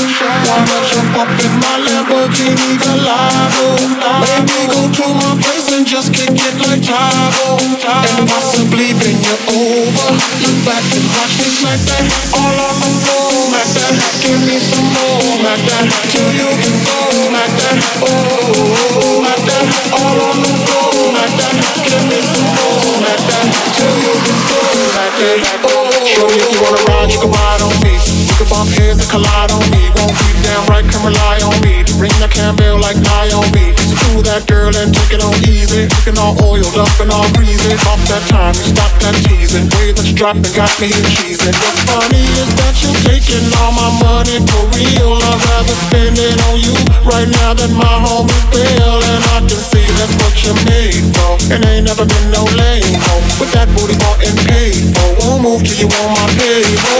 Wanna jump up in my Lamborghini Gallardo. Maybe go to my place and just kick it like Tae Bo. And possibly bring you over. Look back and watch me smack that all on the floor. Smack that, give me some more. Smack that till you can go. Smack that, oh, smack that all on the floor. Smack that, give me some more. Smack that till you can go. Smack that, oh. Shorty, if you wanna ride, you can ride on me. We can bump heads and collide on me. Damn right, can rely on me. To bring that Campbell like Naomi. So do that girl and take it on easy. Looking all oiled up and all greasy. Off that time, you stop that teasing. Way that you dropping got me cheesing. What's funny is that you're taking all my money for real. I'd rather spend it on you right now than my homies bill. And I can see that's what you're made for. And ain't never been no lame hoe. With that booty bought and paid for. Won't move till you on my payroll.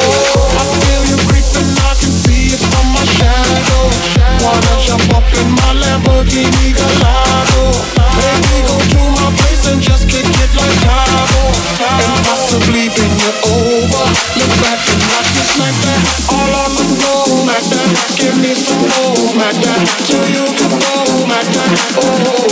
Give me some more. Smack that till you can go. Smack that, oh,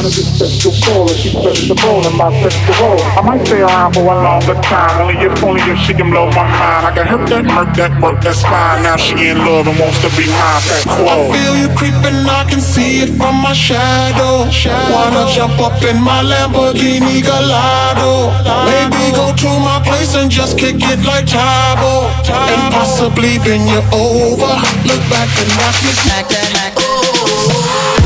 Somebody get special call if she's festival in my festival. I might stay around for a longer time. Only if only if she can blow my mind. I can hurt that, murk that, work that's fine. Now she in love and wants to be mine. That I feel you creeping, I can see it from my shadow. Wanna jump up in my Lamborghini Gallardo. Maybe go to my place and just kick it like Tae Bo. And possibly bring you over. Look back and watch me Like that, like ooh.